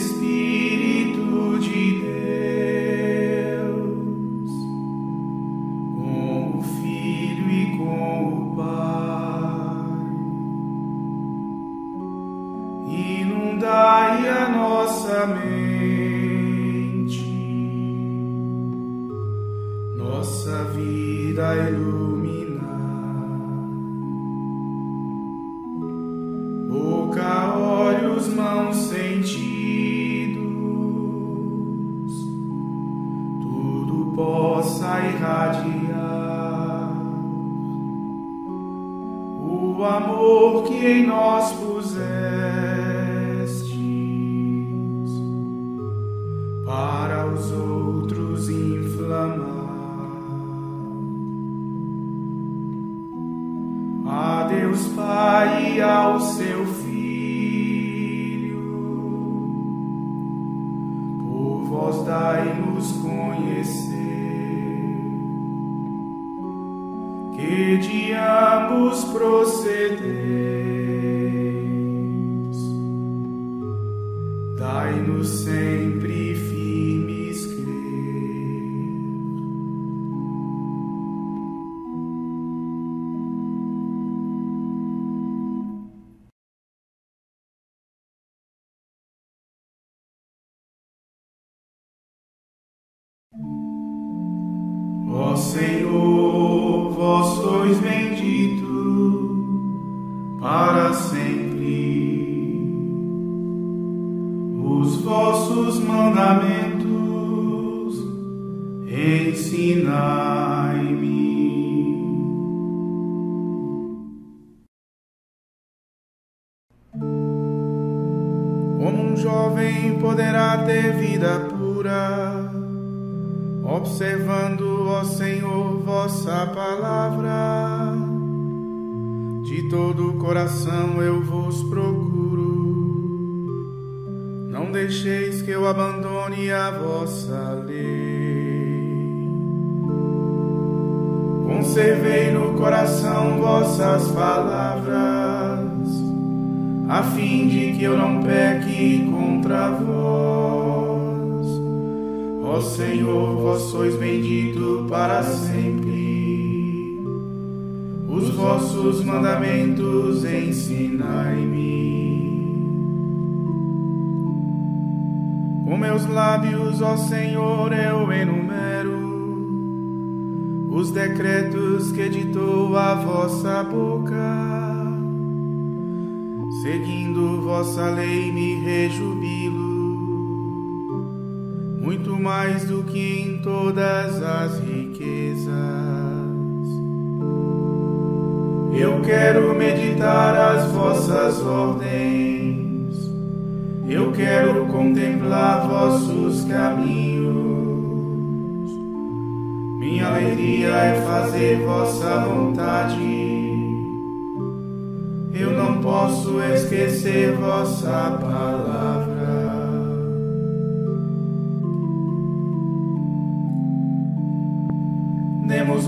Espírito de Deus, com o Filho e com o Pai, inundai a nossa mente, nossa vida iluminar. Boca, olhos, mãos, sentidos. possa irradiar o amor que em nós pusestes para os outros inflamar. A Deus Pai e ao seu procedeis. Dai-nos sempre firmes sempre. Os vossos mandamentos ensinai-me. Como um jovem poderá ter vida pura? observando, ó Senhor, vossa palavra. Coração eu vos procuro. Não deixeis que eu abandone a vossa lei. Conservei no coração vossas palavras, a fim de que eu não peque contra vós. Ó Senhor, vós sois bendito para sempre. Os vossos mandamentos ensinai-me. Com meus lábios, ó Senhor, eu enumero os decretos que ditou a vossa boca. Seguindo vossa lei, me rejubilo muito mais do que em todas as riquezas. Eu quero meditar as vossas ordens, eu quero contemplar vossos caminhos. Minha alegria é fazer vossa vontade. Eu não posso esquecer vossa palavra.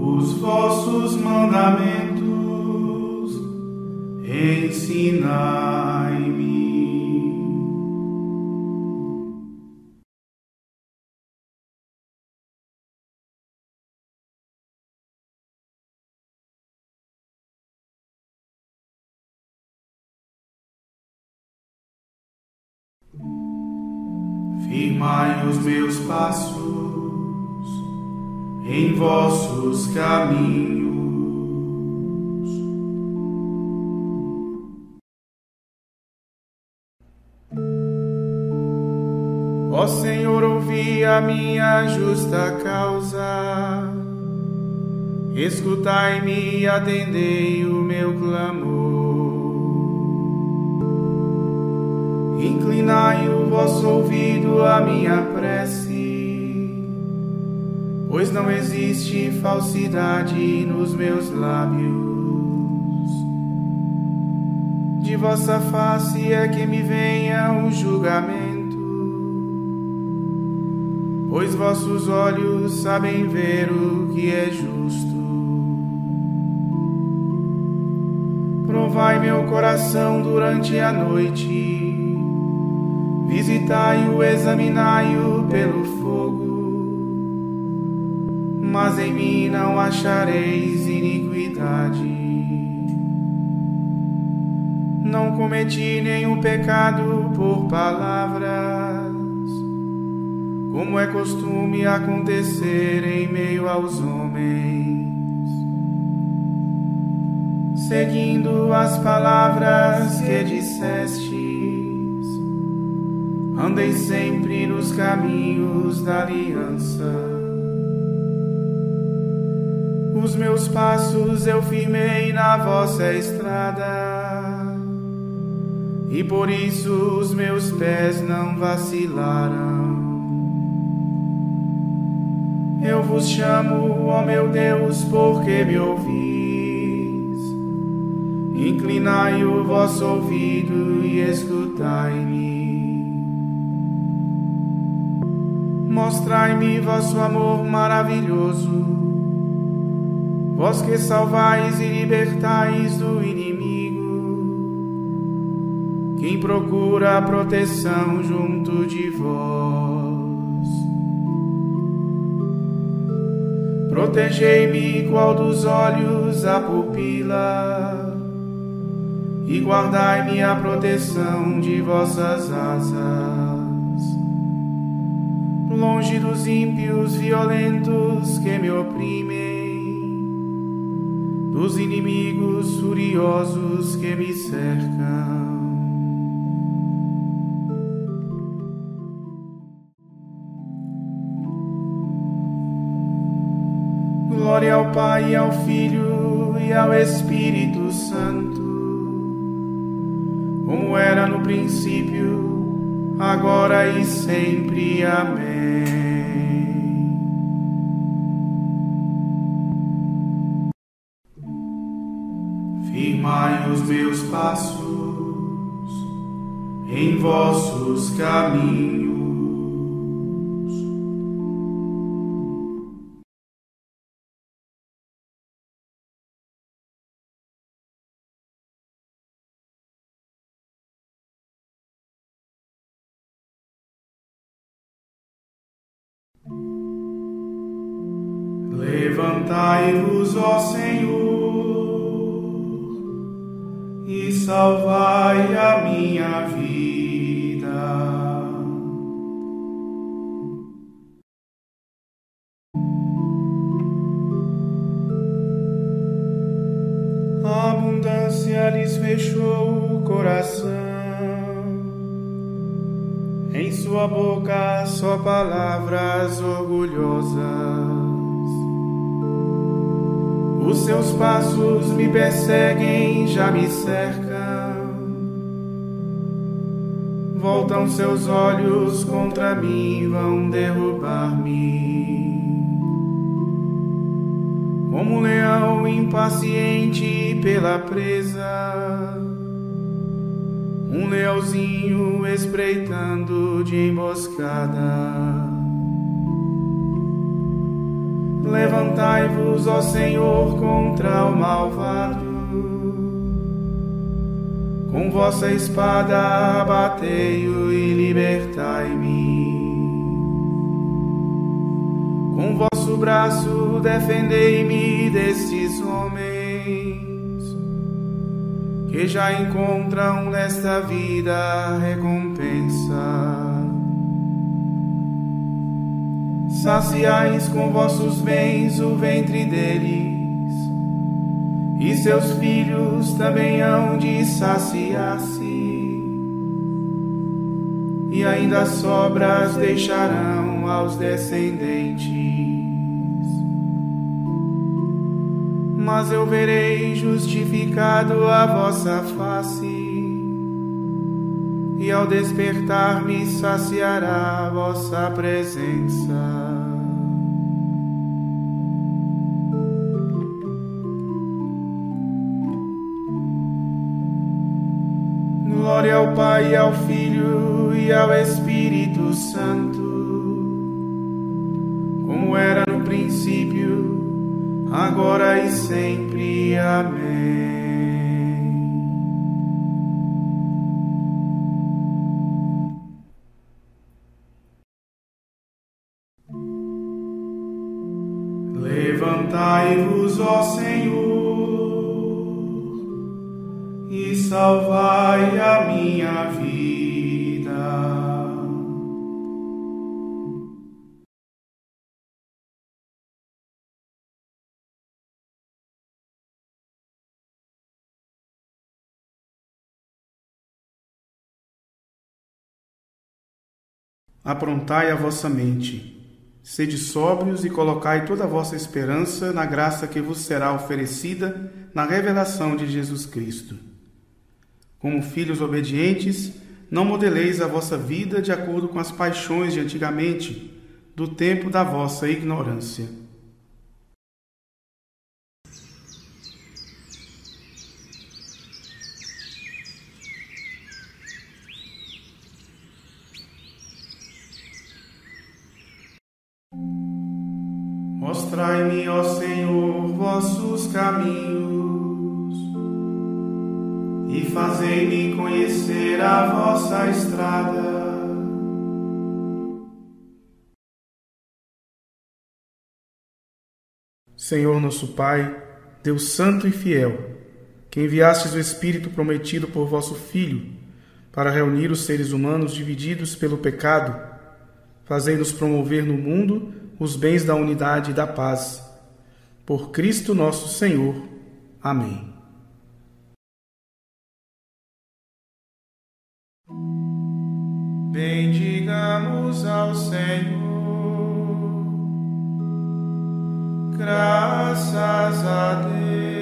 Os vossos mandamentos ensinai-me. Firmai os meus passos em vossos caminhos. Ó Senhor, ouvi a minha justa causa, escutai-me e atendei vosso ouvido à minha prece, pois não existe falsidade nos meus lábios. De vossa face é que me venha o julgamento pois vossos olhos sabem ver o que é justo. Provai meu coração durante a noite, visitai-o, examinai-o pelo fogo, mas em mim não achareis iniquidade. Não cometi nenhum pecado por palavra como é costume acontecer em meio aos homens. Seguindo as palavras que dissestes, andei sempre nos caminhos da aliança. Os meus passos eu firmei na vossa estrada, e por isso os meus pés não vacilaram. Eu vos chamo, ó meu Deus, porque me ouvis. Inclinai o vosso ouvido e escutai-me. Mostrai-me vosso amor maravilhoso, vós que salvais e libertais do inimigo, quem procura a proteção junto de vós. Protegei-me qual dos olhos a pupila, e guardai-me a proteção de vossas asas. Longe dos ímpios violentos que me oprimem, dos inimigos furiosos que me cercam. Glória ao Pai, ao Filho e ao Espírito Santo, como era no princípio, agora e sempre. Amém. Firmai os meus passos em vossos caminhos Levantai-vos, ó Senhor, e salvai a minha vida. A abundância lhes fechou o coração, em sua boca só palavras orgulhosas. Os seus passos me perseguem, já me cercam. Voltam seus olhos contra mim, vão derrubar-me. Como um leão impaciente pela presa, um leãozinho espreitando de emboscada. Levantai-vos, ó Senhor, contra o malvado. Com vossa espada batei-o e libertai-me. Com vosso braço defendei-me destes homens que já encontram nesta vida recompensa. Saciais com vossos bens o ventre deles. E seus filhos também hão de saciar-se, e ainda sobras deixarão aos descendentes. Mas eu verei justificado a vossa face, e ao despertar me saciará a vossa presença. Glória ao Pai, ao Filho e ao Espírito Santo, como era no princípio, agora e sempre. Amém. Levantai-vos, ó Senhor e salvai a minha vida. Aprontai a vossa mente, sede sóbrios e colocai toda a vossa esperança na graça que vos será oferecida na revelação de Jesus Cristo. Como filhos obedientes, não modeleis a vossa vida de acordo com as paixões de antigamente, do tempo da vossa ignorância. Estrada. Senhor nosso Pai, Deus Santo e Fiel, que enviastes o Espírito prometido por vosso Filho para reunir os seres humanos divididos pelo pecado, fazei-nos promover no mundo os bens da unidade e da paz. Por Cristo nosso Senhor. Amém. Bendigamos ao Senhor, graças a Deus.